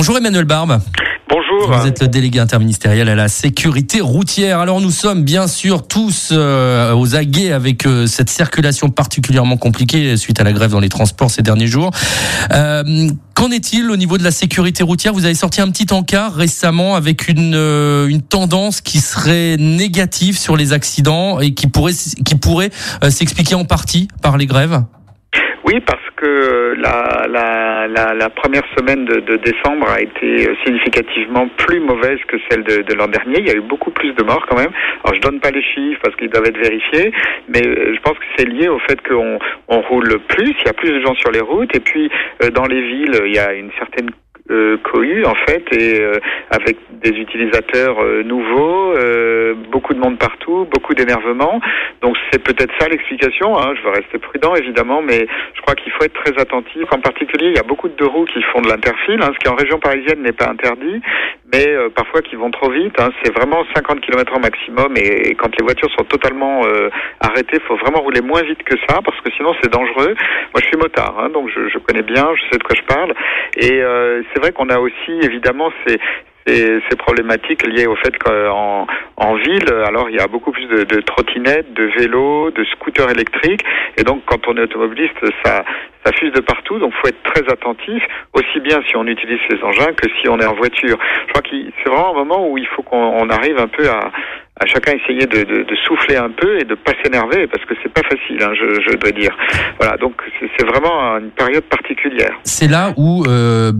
Bonjour Emmanuel Barbe. Bonjour. Vous êtes le délégué interministériel à la sécurité routière. Alors nous sommes bien sûr tous euh, aux aguets avec euh, cette circulation particulièrement compliquée suite à la grève dans les transports ces derniers jours. Euh, Qu'en est-il au niveau de la sécurité routière? Vous avez sorti un petit encart récemment avec une, euh, une tendance qui serait négative sur les accidents et qui pourrait, qui pourrait euh, s'expliquer en partie par les grèves? Oui, parce que la, la, première semaine de, décembre a été significativement plus mauvaise que celle de, l'an dernier. Il y a eu beaucoup plus de morts quand même. Alors je donne pas les chiffres parce qu'ils doivent être vérifiés, mais euh, je pense que c'est lié au fait qu'on on roule plus, il y a plus de gens sur les routes, et puis euh, dans les villes, il y a une certaine euh, en fait et euh, avec des utilisateurs euh, nouveaux, euh, beaucoup de monde partout, beaucoup d'énervement. Donc c'est peut-être ça l'explication. Hein. Je veux rester prudent évidemment, mais je crois qu'il faut être très attentif. En particulier, il y a beaucoup de deux roues qui font de l'interfile, hein, ce qui en région parisienne n'est pas interdit, mais euh, parfois qui vont trop vite. Hein. C'est vraiment 50 km h maximum et, quand les voitures sont totalement euh, arrêtées, faut vraiment rouler moins vite que ça parce que sinon c'est dangereux. Moi, je suis motard, hein, donc je, je, connais bien, je sais de quoi je parle. Et euh, c'est vrai qu'on a aussi évidemment ces, ces, ces, problématiques liées au fait qu'en en ville, alors il y a beaucoup plus de, de trottinettes, de vélos, de scooters électriques, et donc quand on est automobiliste, ça, ça fuse de partout, donc faut être très attentif, aussi bien si on utilise ces engins que si on est en voiture. Je crois que c'est vraiment un moment où il faut qu'on arrive un peu à, à chacun essayer de, de, de, souffler un peu et de pas s'énerver parce que c'est pas facile, hein, je, je, dois dire. Voilà, donc c'est vraiment une période particulière. C'est là où euh,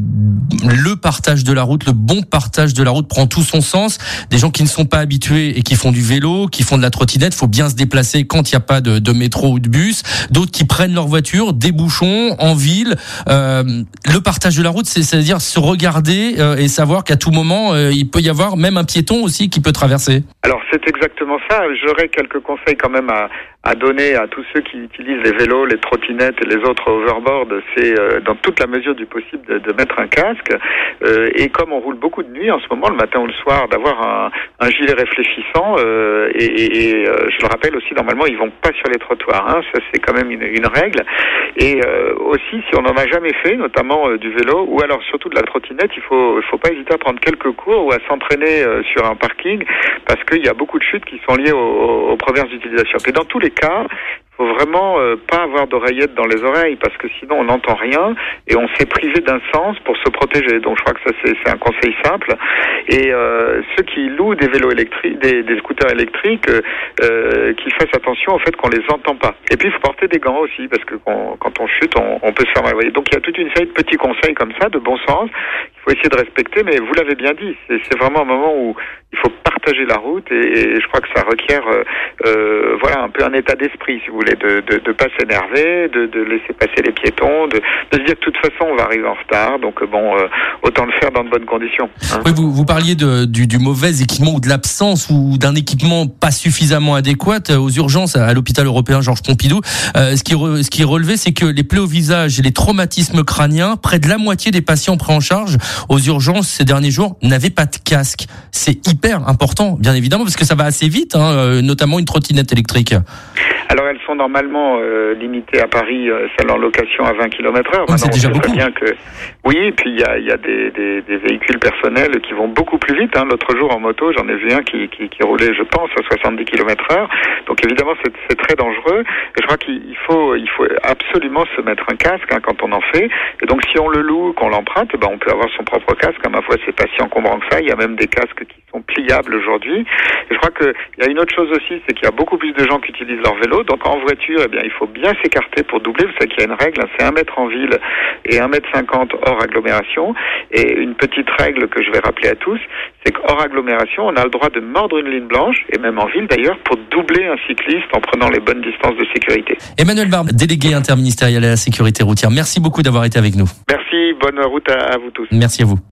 le partage de la route, le bon partage de la route prend tout son sens. Des gens qui ne sont pas habitués et qui font du vélo, qui font de la trottinette, faut bien se déplacer quand il n'y a pas de, de, métro ou de bus. D'autres qui prennent leur voiture, des bouchons en ville. Euh, le partage de la route, c'est-à-dire se regarder euh, et savoir qu'à tout moment, euh, il peut y avoir même un piéton aussi qui peut traverser. Alors c'est exactement ça. J'aurais quelques conseils quand même à, à donner à tous ceux qui utilisent les vélos, les trottinettes et les autres overboards, c'est euh, dans toute la mesure du possible de, mettre un casque. Euh, et comme on roule beaucoup de nuit en ce moment, le matin ou le soir, d'avoir un, gilet réfléchissant. Euh, et, je le rappelle aussi, normalement, ils vont pas sur les trottoirs. Hein, ça, c'est quand même une, règle. Et aussi, si on n'en a jamais fait, notamment du vélo ou alors surtout de la trottinette, il faut, faut pas hésiter à prendre quelques cours ou à s'entraîner sur un parking parce qu'il y a beaucoup de chutes qui sont liées aux, aux premières utilisations. Et dans tous les cas, faut vraiment euh, pas avoir d'oreillettes dans les oreilles parce que sinon on n'entend rien et on s'est privé d'un sens pour se protéger. Donc je crois que ça c'est un conseil simple. Et euh, ceux qui louent des vélos électriques, des, scooters électriques, euh, qu'ils fassent attention au fait qu'on les entend pas. Et puis il faut porter des gants aussi parce que quand, on chute, on, peut se faire mal. Donc il y a toute une série de petits conseils comme ça, de bon sens, faut essayer de respecter. Mais vous l'avez bien dit, c'est vraiment un moment où il faut partager la route et, je crois que ça requiert euh, voilà un peu un état d'esprit si vous voulez de de, de pas s'énerver de, de laisser passer les piétons de, de se dire de toute façon on va arriver en retard donc bon euh, autant le faire dans de bonnes conditions hein. oui, vous, vous parliez de, du, du mauvais équipement ou de l'absence ou d'un équipement pas suffisamment adéquat aux urgences à l'hôpital européen Georges Pompidou euh, ce qui ce qui est relevé c'est que les plaies au visage et les traumatismes crâniens près de la moitié des patients pris en charge aux urgences ces derniers jours n'avaient pas de casque. C'est hyper important bien évidemment parce que ça va assez vite hein, euh, notamment une trottinette électrique normalement euh, limitées à Paris, euh, celles en location à 20 km heure. Oh, c'est déjà beaucoup. Bien que... Oui, et puis il y a, y a des, des, des, véhicules personnels qui vont beaucoup plus vite. Hein. L'autre jour en moto, j'en ai vu un qui, qui, qui, roulait, je pense, à 70 km heure. Donc évidemment, c'est très dangereux. Et je crois qu'il faut, il faut absolument se mettre un casque hein, quand on en fait. Et donc si on le loue, qu'on l'emprunte, ben, on peut avoir son propre casque. À ma foi, c'est pas si encombrant que ça. Il y a même des casques qui sont pliables aujourd'hui. Et je crois qu'il y a une autre chose aussi, c'est qu'il y a beaucoup plus de gens qui utilisent leur vélo. Donc en voiture, eh bien, il faut bien s'écarter pour doubler. Vous savez qu'il y a une règle, hein, c'est 1 mètre en ville et 1 mètre 50 hors agglomération. Et une petite règle que je vais rappeler à tous, c'est qu'hors agglomération, on a le droit de mordre une ligne blanche, et même en ville d'ailleurs, pour doubler un cycliste en prenant les bonnes distances de sécurité. Emmanuel Barbe, délégué interministériel à la sécurité routière, merci beaucoup d'avoir été avec nous. Merci, bonne route à, à vous tous. Merci à vous.